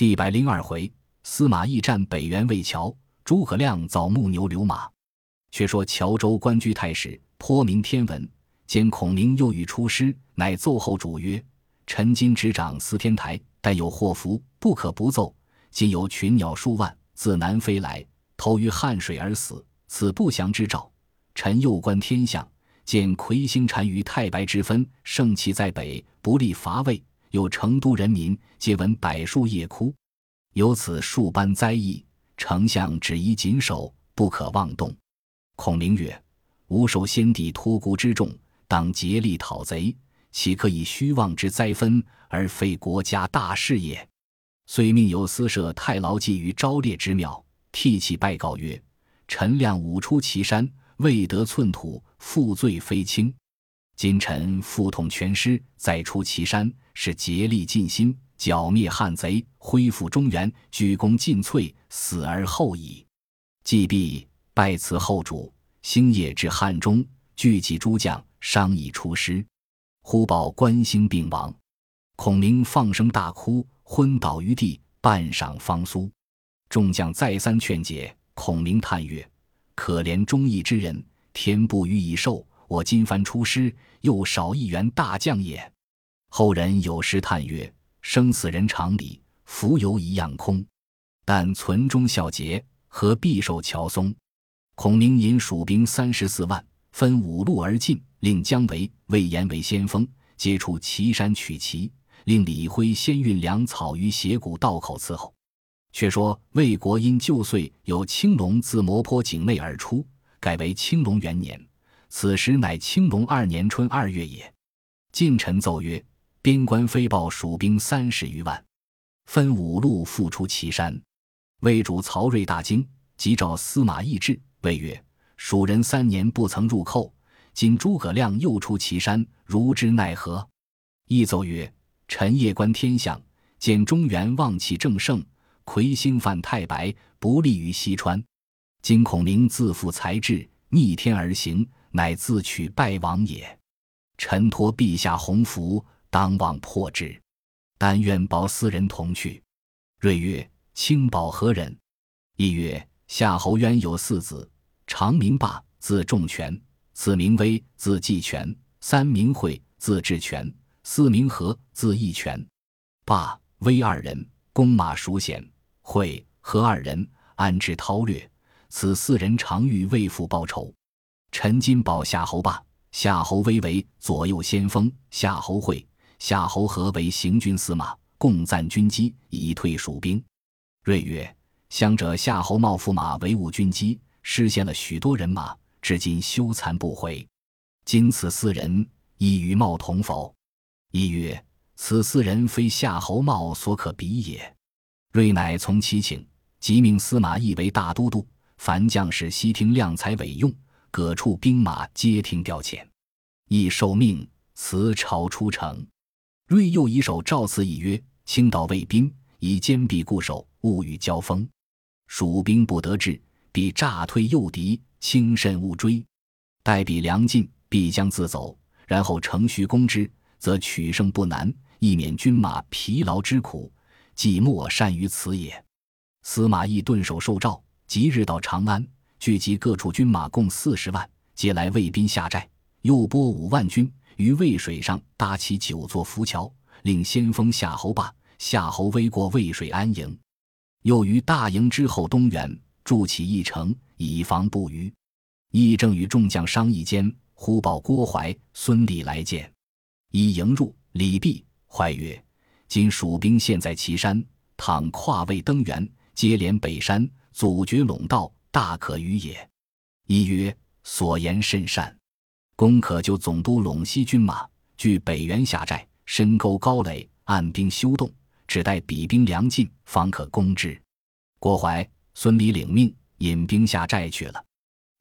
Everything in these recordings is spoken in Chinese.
第百零二回，司马懿战北原魏桥，诸葛亮造木牛流马。却说乔州官居太史，颇明天文。见孔明又欲出师，乃奏后主曰：“臣今执掌司天台，但有祸福，不可不奏。今有群鸟数万自南飞来，投于汉水而死，此不祥之兆。臣又观天象，见魁星单于太白之分，盛气在北，不利伐魏。有成都人民皆闻柏树叶枯，有此数般灾异，丞相只宜谨守，不可妄动。”孔明曰：“吾受先帝托孤之重。”当竭力讨贼，岂可以虚妄之灾分而非国家大事也？遂命有司设太牢记于昭烈之庙，涕泣拜告曰：“臣亮武出祁山，未得寸土，负罪非轻。今臣复统全师，再出祁山，是竭力尽心剿灭汉贼，恢复中原，鞠躬尽瘁，死而后已。”既毕，拜辞后主，星夜至汉中，聚集诸将。商议出师，忽报关兴病亡，孔明放声大哭，昏倒于地，半晌方苏。众将再三劝解，孔明叹曰：“可怜忠义之人，天不予以寿。我今番出师，又少一员大将也。”后人有诗叹曰：“生死人常理，浮游一样空。但存忠孝节，何必受乔松？”孔明引蜀兵三十四万，分五路而进。令姜维、魏延为先锋，接触岐山取齐；令李辉先运粮草于斜谷道口伺候。却说魏国因旧岁有青龙自磨坡井内而出，改为青龙元年。此时乃青龙二年春二月也。近臣奏曰：边关飞报蜀兵三十余万，分五路复出祁山。魏主曹睿大惊，急召司马懿至，谓曰：蜀人三年不曾入寇。今诸葛亮又出祁山，如之奈何？一奏曰：“臣夜观天象，见中原旺气正盛，魁星犯太白，不利于西川。今孔明自负才智，逆天而行，乃自取败亡也。臣托陛下洪福，当望破之。但愿保斯人同去。”睿曰：“卿保何人？”亦曰：“夏侯渊有四子，长名霸，字仲全。”四名威，字季权；三名惠，字志全；四名和，字义权。霸、威二人，弓马熟娴；惠、和二人，安之韬略。此四人常欲为父报仇。陈金宝夏侯霸、夏侯威为左右先锋，夏侯惠、夏侯和为行军司马，共赞军机，以退蜀兵。睿曰：“相者夏侯茂驸马为务军机，失陷了许多人马。”至今羞惭不悔。今此四人亦与茂同否？一曰：此四人非夏侯茂所可比也。睿乃从其请，即命司马懿为大都督，凡将士悉听量才委用，各处兵马皆听调遣。亦受命，辞朝出城。睿又以手诏赐以曰：青岛卫兵以坚壁固守，勿与交锋。蜀兵不得志，必诈退诱敌。轻慎勿追，待彼粮尽，必将自走。然后乘虚攻之，则取胜不难，亦免军马疲劳之苦。既莫善于此也。司马懿顿首受诏，即日到长安，聚集各处军马共四十万，皆来魏兵下寨。又拨五万军于渭水上搭起九座浮桥，令先锋夏侯霸、夏侯威过渭水安营。又于大营之后东原筑起一城。以防不虞，义正与众将商议间，忽报郭淮、孙礼来见。以迎入，礼毕，怀曰：“今蜀兵现在岐山，倘跨渭登原，接连北山，阻绝陇道，大可与也。”一曰：“所言甚善，公可就总督陇西军马，据北原下寨，深沟高垒，按兵修动，只待彼兵粮尽，方可攻之。”郭淮、孙礼领命。引兵下寨去了。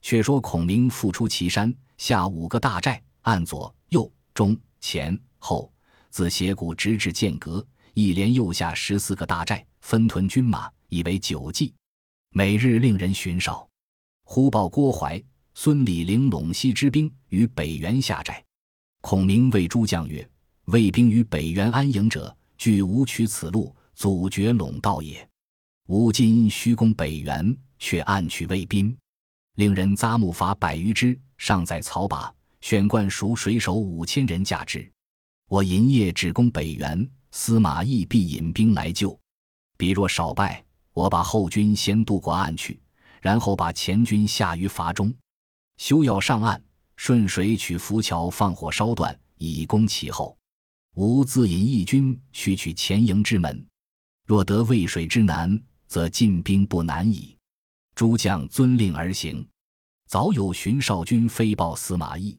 却说孔明复出祁山，下五个大寨，按左、右、中、前、后，自斜谷直至剑阁，一连又下十四个大寨，分屯军马，以为九计。每日令人巡哨。忽报郭淮、孙礼领陇西之兵于北原下寨。孔明谓诸将曰：“魏兵于北原安营者，俱吾取此路，阻绝陇道也。吾今虚攻北原，却暗取魏兵，令人扎木筏百余只，尚在草靶，选冠蜀水手五千人驾之。我银夜只攻北原，司马懿必引兵来救。彼若少败，我把后军先渡过岸去，然后把前军下于筏中，休要上岸，顺水取浮桥，放火烧断，以攻其后。吾自引义军去取前营之门。若得渭水之南，则进兵不难矣。诸将遵令而行。早有荀少军飞报司马懿，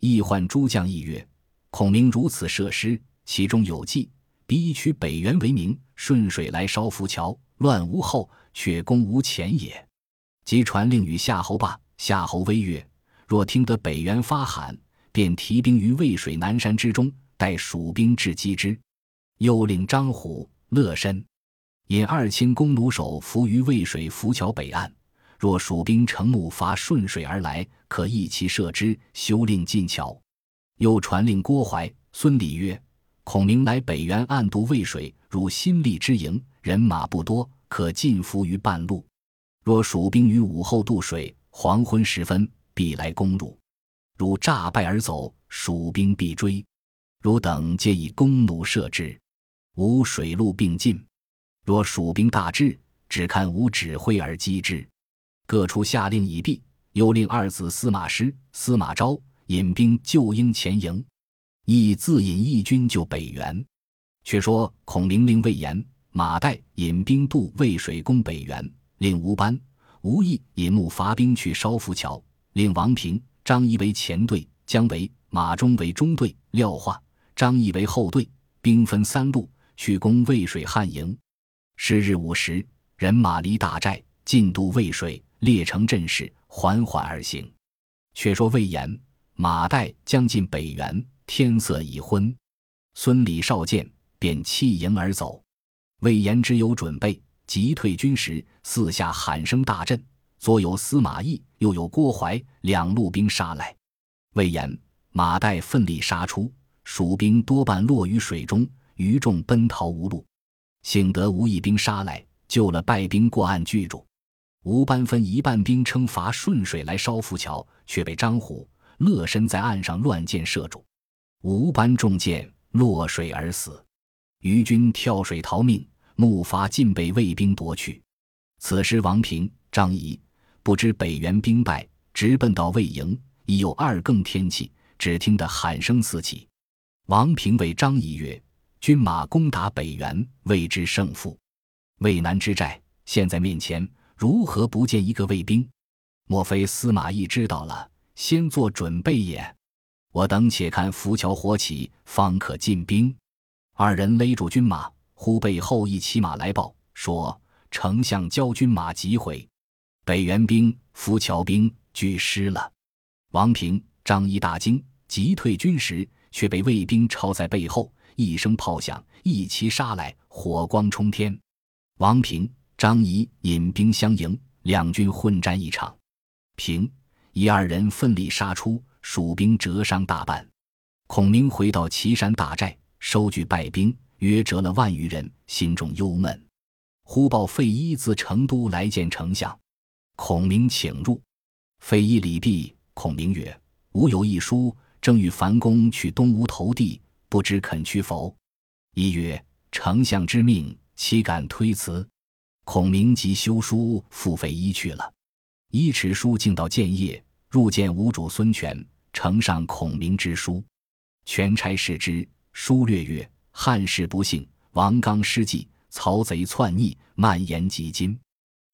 懿唤诸将议曰：“孔明如此设施，其中有计，彼以取北原为名，顺水来烧浮桥，乱无后，却攻无前也。”即传令与夏侯霸。夏侯威曰：“若听得北原发喊，便提兵于渭水南山之中，待蜀兵至击之。”又令张虎、乐申。引二千弓弩手伏于渭水浮桥北岸，若蜀兵乘木筏顺水而来，可一齐射之，休令进桥。又传令郭淮、孙礼曰：“孔明来北原暗渡渭水，入新立之营，人马不多，可进伏于半路。若蜀兵于午后渡水，黄昏时分必来攻入。如诈败而走，蜀兵必追。汝等皆以弓弩射之，吾水陆并进。”若蜀兵大至，只看吾指挥而击之。各处下令已毕，又令二子司马师、司马昭引兵救应前营，亦自引义军救北原。却说孔明令魏延、马岱引兵渡渭水攻北原，令吴班、吴懿引木伐兵去烧浮桥，令王平、张仪为前队，姜维、马忠为中队，廖化、张翼为后队，兵分三路去攻渭水汉营。是日午时，人马离大寨，进渡渭水，列成阵势，缓缓而行。却说魏延、马岱将近北原，天色已昏，孙李少见，便弃营而走。魏延只有准备，急退军时，四下喊声大震，左有司马懿，右有郭淮，两路兵杀来。魏延、马岱奋力杀出，蜀兵多半落于水中，余众奔逃无路。幸得吴义兵杀来，救了败兵过岸拒住。吴班分一半兵称伐顺水来烧浮桥，却被张虎、乐申在岸上乱箭射住。吴班中箭落水而死。于军跳水逃命，木筏尽被魏兵夺去。此时王平、张仪不知北原兵败，直奔到魏营。已有二更天气，只听得喊声四起。王平谓张仪曰。军马攻打北原，未知胜负。渭南之战现在面前，如何不见一个魏兵？莫非司马懿知道了，先做准备也？我等且看浮桥火起，方可进兵。二人勒住军马，忽背后一骑马来报说：“丞相教军马急回，北原兵、浮桥兵俱失了。”王平、张仪大惊，急退军时，却被魏兵抄在背后。一声炮响，一齐杀来，火光冲天。王平、张仪引兵相迎，两军混战一场。平、仪二人奋力杀出，蜀兵折伤大半。孔明回到岐山大寨，收据败兵，约折了万余人，心中忧闷。忽报费祎自成都来见丞相，孔明请入。费祎礼毕，孔明曰：“吾有一书，正与樊公去东吴投递。”不知肯去否？一曰：“丞相之命，岂敢推辞？”孔明即修书付费祎去了。一持书径到建业，入见吴主孙权，呈上孔明之书。权差视之，书略曰：“汉室不幸，王纲失计，曹贼篡逆，蔓延及今。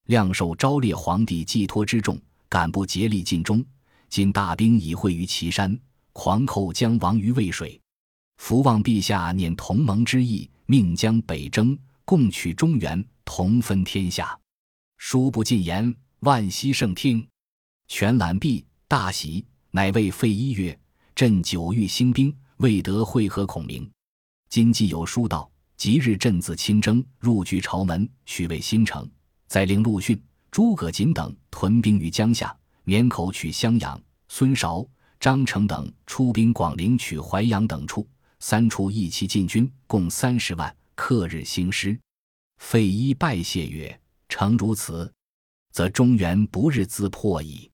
亮受昭烈皇帝寄托之重，敢不竭力尽忠？今大兵已会于岐山，狂寇将亡于渭水。”福望陛下念同盟之意，命将北征，共取中原，同分天下。书不尽言，万希圣听。全览毕，大喜，乃谓费祎曰：“朕久欲兴兵，未得会合孔明。今既有书到，即日朕自亲征，入据朝门，许为新城。再令陆逊、诸葛瑾等屯兵于江夏，绵口取襄阳，孙韶、张成等出兵广陵取淮阳等处。”三处一齐进军，共三十万，克日兴师。费祎拜谢曰：“诚如此，则中原不日自破矣。”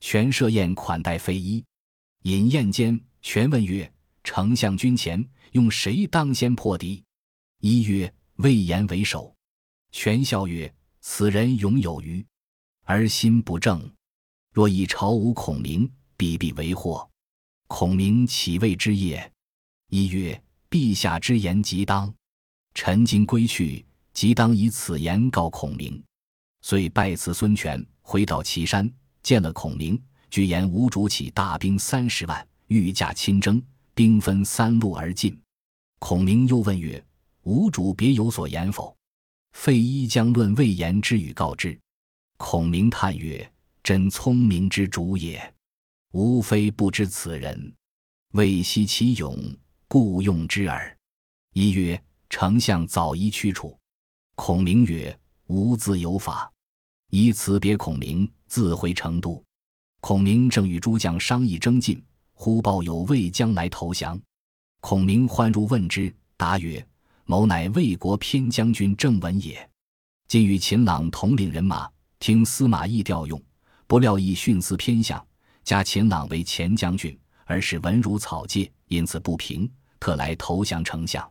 权设宴款待费祎。饮宴间，权问曰：“丞相军前，用谁当先破敌？”一曰：“魏延为首。”权笑曰：“此人勇有余，而心不正。若以朝无孔明，必必为祸。孔明岂谓之也？”一曰：“陛下之言极当。臣今归去，即当以此言告孔明。”遂拜辞孙权，回到岐山，见了孔明。据言吴主起大兵三十万，御驾亲征，兵分三路而进。孔明又问曰：“吾主别有所言否？”费祎将论魏延之语告之。孔明叹曰：“真聪明之主也，吾非不知此人，未悉其勇，故用之耳。”一曰：“丞相早宜驱除。”孔明曰：“吾自有法。”以辞别孔明，自回成都。孔明正与诸将商议征进，忽报有魏将来投降。孔明欢入问之，答曰：“某乃魏国偏将军郑文也。今与秦朗统领人马，听司马懿调用，不料亦徇私偏向，加秦朗为前将军，而使文如草芥，因此不平，特来投降丞相，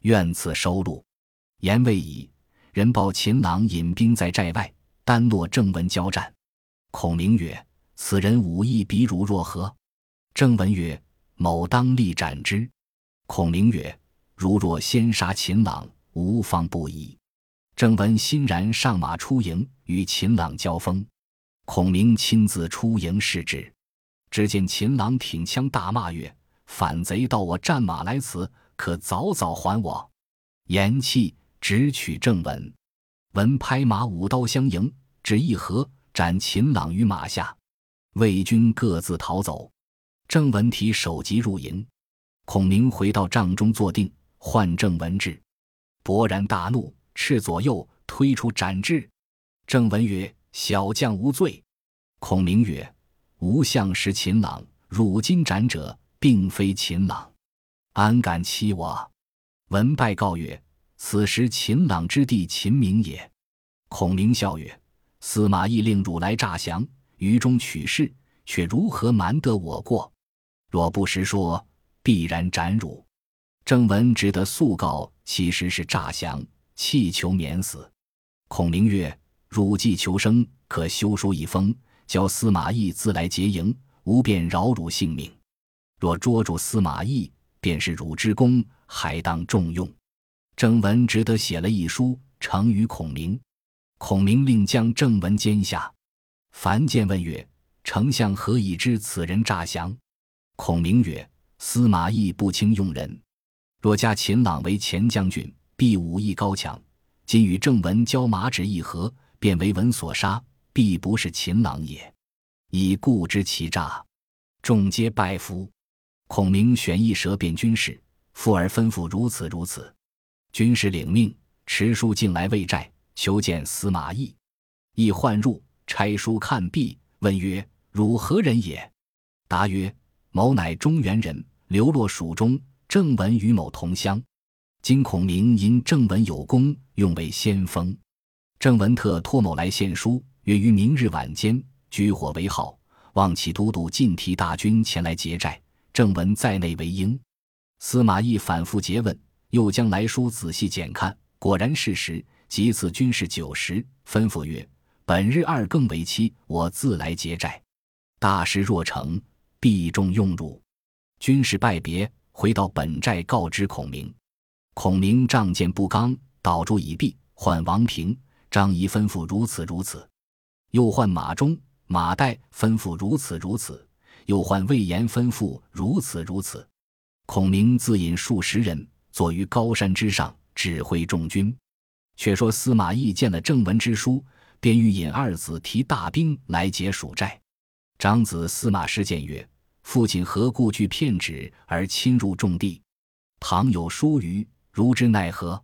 愿赐收录。”言未已，人报秦朗引兵在寨外，单落郑文交战。孔明曰：此人武艺比汝若何？郑文曰：“某当立斩之。”孔明曰：“如若先杀秦朗，无方不已。”郑文欣然上马出营，与秦朗交锋。孔明亲自出营视之，只见秦朗挺枪大骂曰：“反贼到我战马来此，可早早还我！”言讫，直取郑文。文拍马舞刀相迎，只一合，斩秦朗于马下。魏军各自逃走，郑文提首级入营。孔明回到帐中坐定，唤郑文至，勃然大怒，斥左右推出斩之。郑文曰：“小将无罪。”孔明曰：“吾相识秦朗，汝今斩者，并非秦朗，安敢欺我？”文拜告曰：“此时秦朗之弟秦明也。”孔明笑曰：“司马懿令汝来诈降。”于中取势，却如何瞒得我过？若不实说，必然斩汝。郑文只得速告，其实是诈降，气求免死。孔明曰：“汝既求生，可修书一封，教司马懿自来结营，吾便饶汝性命。若捉住司马懿，便是汝之功，还当重用。”郑文只得写了一书，呈与孔明。孔明令将郑文监下。樊建问曰：“丞相何以知此人诈降？”孔明曰：“司马懿不轻用人，若加秦朗为前将军，必武艺高强。今与郑文交马纸一合，便为文所杀，必不是秦朗也。以故知其诈。”众皆拜服。孔明选一蛇变军士，复而吩咐如此如此。军士领命，持书进来魏寨，求见司马懿。懿唤入。差书看毕，问曰：“汝何人也？”答曰：“某乃中原人，流落蜀中。正文与某同乡。今孔明因正文有功，用为先锋。正文特托某来献书，约于明日晚间举火为号，望其都督尽提大军前来劫寨。正文在内为应。”司马懿反复诘问，又将来书仔细检看，果然事实。即赐军士酒食，吩咐曰。本日二更为期，我自来劫寨。大事若成，必重用汝。军士拜别，回到本寨告知孔明。孔明仗剑不刚，倒住已毕，唤王平、张仪吩咐如此如此，又唤马忠、马岱吩咐如此如此，又唤魏延吩咐如此如此。孔明自引数十人坐于高山之上，指挥众军。却说司马懿见了正文之书。便欲引二子提大兵来劫蜀寨。长子司马师见曰：“父亲何故惧骗纸而侵入重地？倘有疏虞，如之奈何？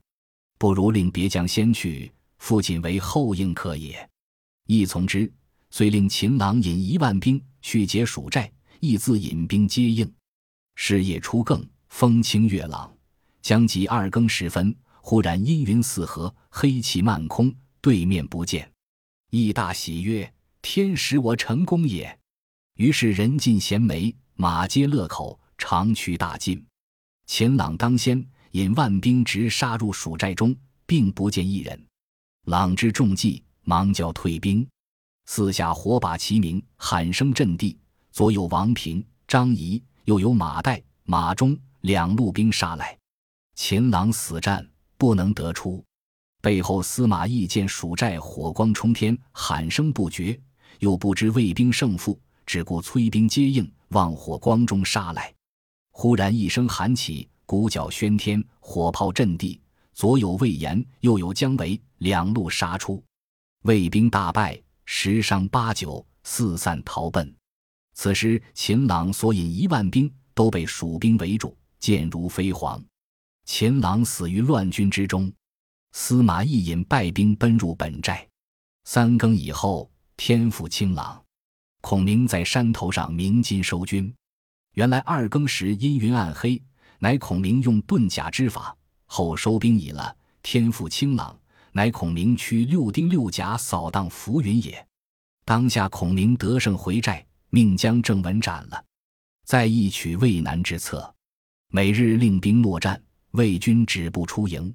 不如令别将先去，父亲为后应可也。”亦从之，遂令秦朗引一万兵去劫蜀寨，亦自引兵接应。是夜初更，风清月朗，将及二更时分，忽然阴云四合，黑气漫空，对面不见。义大喜曰：“天使我成功也！”于是人尽衔枚，马皆勒口，长驱大进。秦朗当先，引万兵直杀入蜀寨中，并不见一人。朗知中计，忙叫退兵。四下火把齐鸣，喊声震地。左有王平、张仪，右有马岱、马忠两路兵杀来。秦朗死战，不能得出。背后司马懿见蜀寨火光冲天，喊声不绝，又不知魏兵胜负，只顾催兵接应，往火光中杀来。忽然一声喊起，鼓角喧天，火炮震地。左有魏延，右有姜维，两路杀出，魏兵大败，十伤八九，四散逃奔。此时秦朗所引一万兵都被蜀兵围住，箭如飞蝗。秦朗死于乱军之中。司马懿引败兵奔入本寨。三更以后，天复清朗。孔明在山头上鸣金收军。原来二更时阴云暗黑，乃孔明用遁甲之法。后收兵已了，天复清朗，乃孔明驱六丁六甲扫荡浮云也。当下孔明得胜回寨，命将郑文斩了，再一取渭南之策，每日令兵落战，魏军止不出营。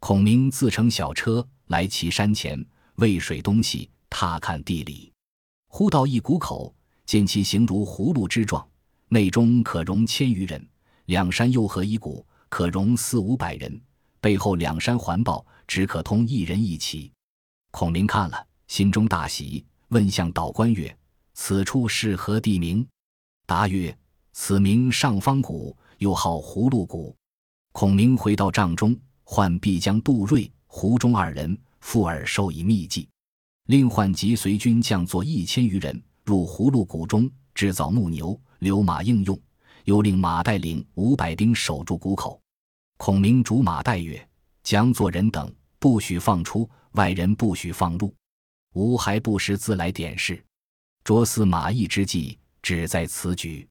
孔明自乘小车来岐山前，渭水东西，踏看地理。忽到一谷口，见其形如葫芦之状，内中可容千余人。两山又合一谷，可容四五百人。背后两山环抱，只可通一人一骑。孔明看了，心中大喜，问向导官曰：“此处是何地名？”答曰：“此名上方谷，又号葫芦谷。”孔明回到帐中。唤毕将杜瑞、胡忠二人，附耳授以秘计，另唤及随军将作一千余人入葫芦谷中制造木牛、流马应用，又令马岱领五百兵守住谷口。孔明主马岱曰：“将作人等不许放出，外人不许放入。吾还不时自来点事，着司马懿之计只在此举，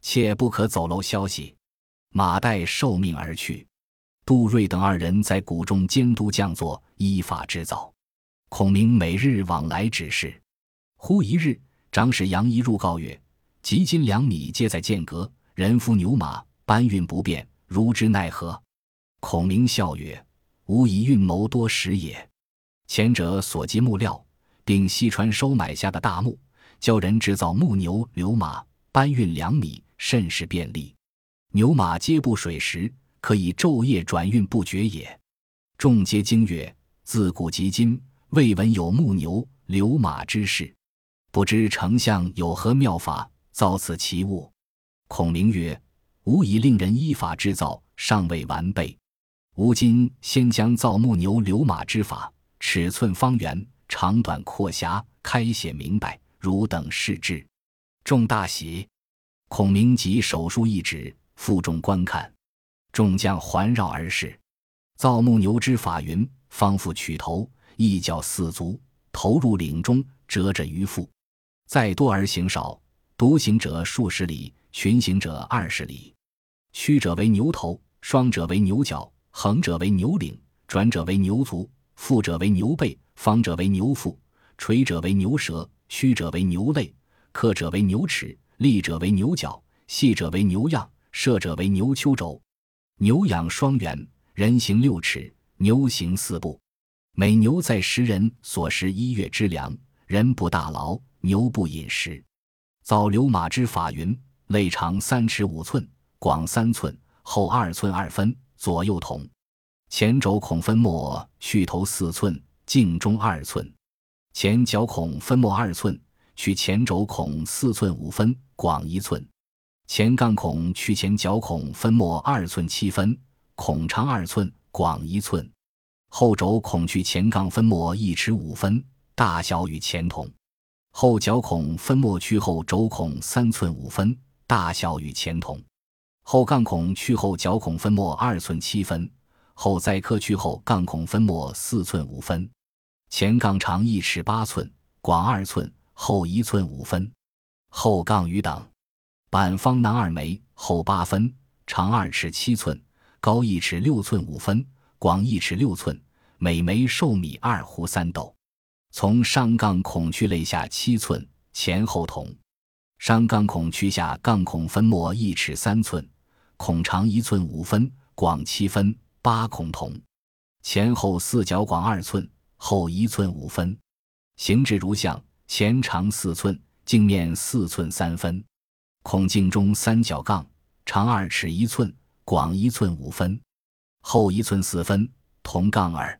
切不可走漏消息。”马岱受命而去。杜瑞等二人在谷中监督将作，依法制造。孔明每日往来指示。忽一日，长史杨仪入告曰：“及金两米皆在剑阁，人夫牛马搬运不便，如之奈何？”孔明笑曰：“吾以运谋多时也。前者所积木料，并西川收买下的大木，教人制造木牛流马，搬运两米，甚是便利。牛马皆不水时。”可以昼夜转运不绝也。众皆惊曰：“自古及今，未闻有木牛流马之事。不知丞相有何妙法，造此奇物？”孔明曰：“吾已令人依法制造，尚未完备。吾今先将造木牛流马之法，尺寸方圆、长短阔狭，开写明白，汝等视之。”众大喜。孔明即手书一纸，负众观看。众将环绕而视，造木牛之法云：方复取头，一脚四足，投入岭中，折着于腹。再多而行少，独行者数十里，群行者二十里。曲者为牛头，双者为牛角，横者为牛领，转者为牛足，复者为牛背，方者为牛腹，垂者为牛舌，曲者为牛肋，刻者为牛齿，立者为牛角，细者为牛样，射者为牛丘肘。牛仰双圆，人行六尺，牛行四步。每牛在食人所食一月之粮，人不大劳，牛不饮食。造流马之法云：肋长三尺五寸，广三寸，厚二寸二分，左右同。前轴孔分末，去头四寸，径中二寸。前角孔分末二寸，取前轴孔四寸五分，广一寸。前杠孔去前角孔分末二寸七分，孔长二寸，广一寸；后轴孔距前杠分末一尺五分，大小与前同；后角孔分末去后轴孔三寸五分，大小与前同；后杠孔去后角孔分末二寸七分，后再刻去后杠孔分末四寸五分；前杠长一尺八寸，广二寸，后一寸五分；后杠与等。板方囊二枚，厚八分，长二尺七寸，高一尺六寸五分，广一尺六寸，每枚寿米二斛三斗。从上杠孔区肋下七寸，前后同。上杠孔区下杠孔分末一尺三寸，孔长一寸五分，广七分，八孔同。前后四角广二寸，后一寸五分。形制如像，前长四寸，镜面四寸三分。孔径中三角杠，长二尺一寸，广一寸五分，后一寸四分，同杠耳。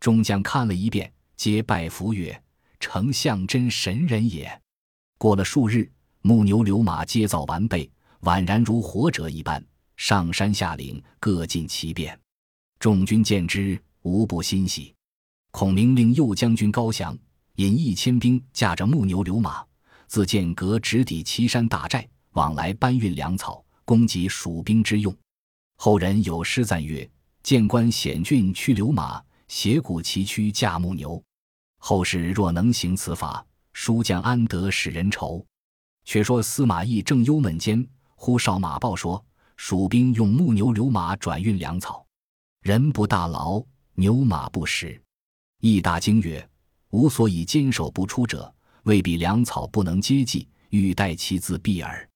众将看了一遍。皆拜服曰：“丞相真神人也。”过了数日，木牛流马皆造完备，宛然如活者一般。上山下岭，各尽其便。众军见之，无不欣喜。孔明令右将军高翔引一千兵，驾着木牛流马，自剑阁直抵岐山大寨，往来搬运粮草，供给蜀兵之用。后人有诗赞曰：“见官险峻驱流马，斜谷崎岖驾木牛。”后世若能行此法，书将安得使人愁？却说司马懿正忧闷间，忽哨马报说，蜀兵用木牛流马转运粮草，人不大劳，牛马不食。懿大惊曰：“吾所以坚守不出者，未必粮草不能接济，欲待其自毙耳。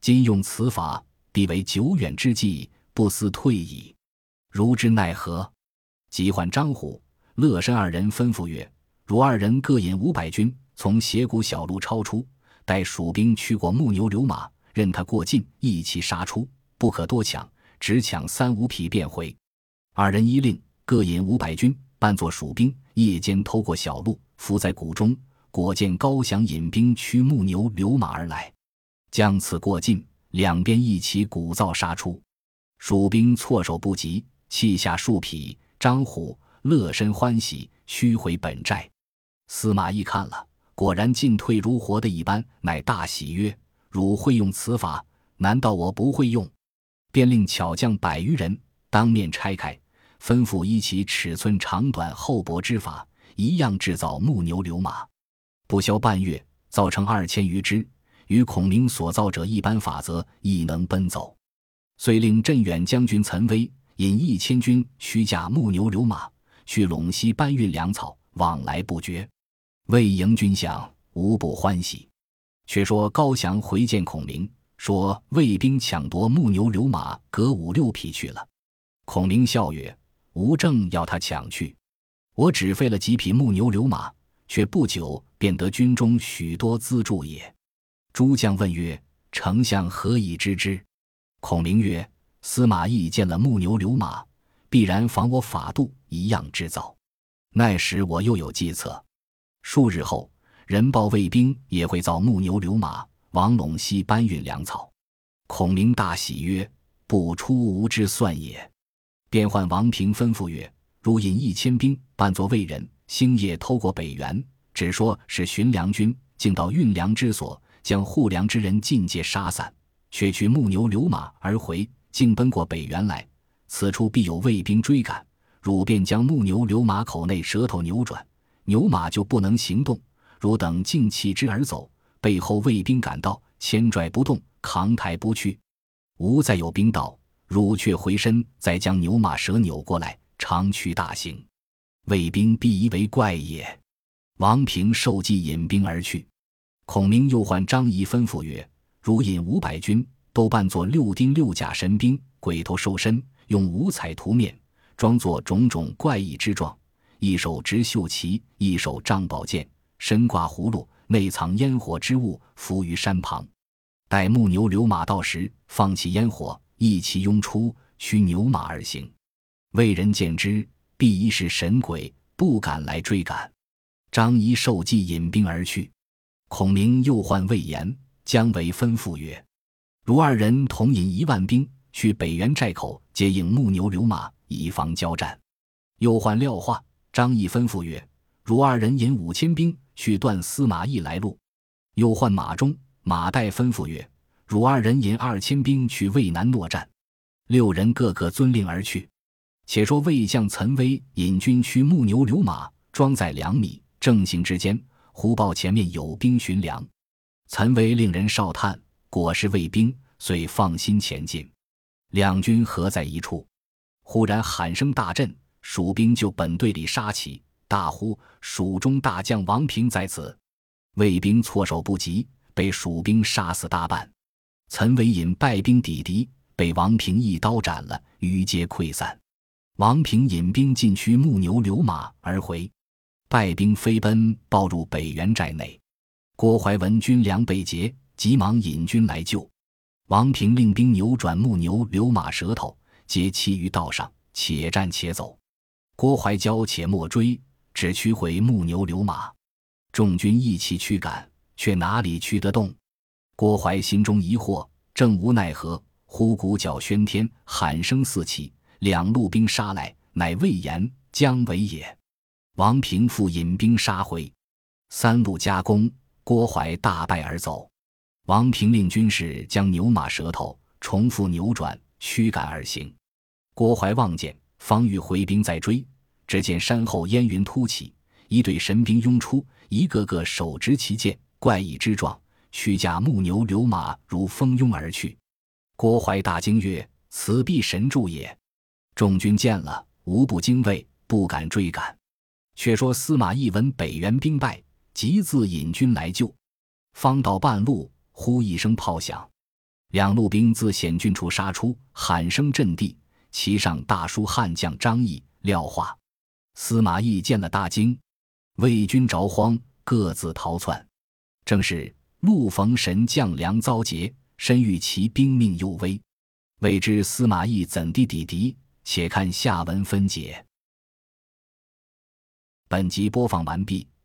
今用此法，必为久远之计，不思退矣。如之奈何？”即唤张虎、乐申二人吩咐曰。汝二人各引五百军，从斜谷小路超出，待蜀兵驱过木牛流马，任他过境，一齐杀出，不可多抢，只抢三五匹便回。二人依令，各引五百军，扮作蜀兵，夜间偷过小路，伏在谷中，果见高翔引兵驱木牛流马而来，将此过境，两边一齐鼓噪杀出，蜀兵措手不及，弃下数匹。张虎、乐身欢喜，驱回本寨。司马懿看了，果然进退如活的一般，乃大喜曰：“汝会用此法，难道我不会用？”便令巧匠百余人当面拆开，吩咐依其尺寸长短厚薄之法，一样制造木牛流马。不消半月，造成二千余只，与孔明所造者一般法则，亦能奔走。遂令镇远将军岑威引一千军驱驾木牛流马，去陇西搬运粮草，往来不绝。魏营军饷无不欢喜。却说高翔回见孔明，说魏兵抢夺木牛流马各五六匹去了。孔明笑曰：“吾正要他抢去，我只费了几匹木牛流马，却不久便得军中许多资助也。”诸将问曰：“丞相何以知之？”孔明曰：“司马懿见了木牛流马，必然仿我法度一样制造。那时我又有计策。”数日后，人报卫兵也会造木牛流马，往陇西搬运粮草。孔明大喜曰：“不出吾之算也。”便唤王平吩咐曰：“如引一千兵，扮作魏人，星夜偷过北原，只说是巡粮军，竟到运粮之所，将护粮之人尽皆杀散，却去木牛流马而回，竟奔过北原来。此处必有卫兵追赶，汝便将木牛流马口内舌头扭转。”牛马就不能行动，汝等竟弃之而走。背后卫兵赶到，牵拽不动，扛抬不去。吾再有兵到，汝却回身，再将牛马舌扭过来，长驱大行。卫兵必疑为怪也。王平受计引兵而去。孔明又唤张仪吩咐曰：“如引五百军，都扮作六丁六甲神兵，鬼头兽身，用五彩涂面，装作种种怪异之状。”一手执绣旗，一手仗宝剑，身挂葫芦，内藏烟火之物，伏于山旁。待木牛流马到时，放起烟火，一齐拥出，驱牛马而行。魏人见之，必疑是神鬼，不敢来追赶。张仪受计引兵而去。孔明又唤魏延、姜维，吩咐曰：“如二人同引一万兵去北原寨口接应木牛流马，以防交战。”又唤廖化。张毅吩咐曰：“汝二人引五千兵去断司马懿来路。”又唤马忠、马岱吩咐曰：“汝二人引二千兵去渭南搦战。”六人个个遵令而去。且说魏将岑威引军驱木牛流马，装载粮米，正行之间，忽报前面有兵巡粮。岑威令人哨探，果是魏兵，遂放心前进。两军合在一处，忽然喊声大震。蜀兵就本队里杀起，大呼：“蜀中大将王平在此！”魏兵措手不及，被蜀兵杀死大半。岑维引败兵抵敌，被王平一刀斩了，余皆溃散。王平引兵进驱牧牛流马而回，败兵飞奔，报入北原寨内。郭淮闻军粮被劫，急忙引军来救。王平令兵扭转木牛流马舌头，皆弃于道上，且战且走。郭淮交且莫追，只驱回木牛流马。众军一齐驱赶，却哪里驱得动？郭淮心中疑惑，正无奈何，忽鼓角喧天，喊声四起。两路兵杀来，乃魏延、姜维也。王平复引兵杀回，三路夹攻，郭淮大败而走。王平令军士将牛马舌头重复扭转，驱赶而行。郭淮望见，方欲回兵再追，只见山后烟云突起，一队神兵拥出，一个个手执旗剑，怪异之状，驱驾木牛流马如蜂拥而去。郭淮大惊曰：“此必神助也！”众军见了，无不惊畏，不敢追赶。却说司马懿闻北原兵败，急自引军来救。方到半路，忽一声炮响，两路兵自险峻处杀出，喊声震地。其上大书汉将张翼、廖化。司马懿见了，大惊。魏军着慌，各自逃窜。正是路逢神将粮遭劫，身遇其兵命又危。未知司马懿怎地抵敌？且看下文分解。本集播放完毕，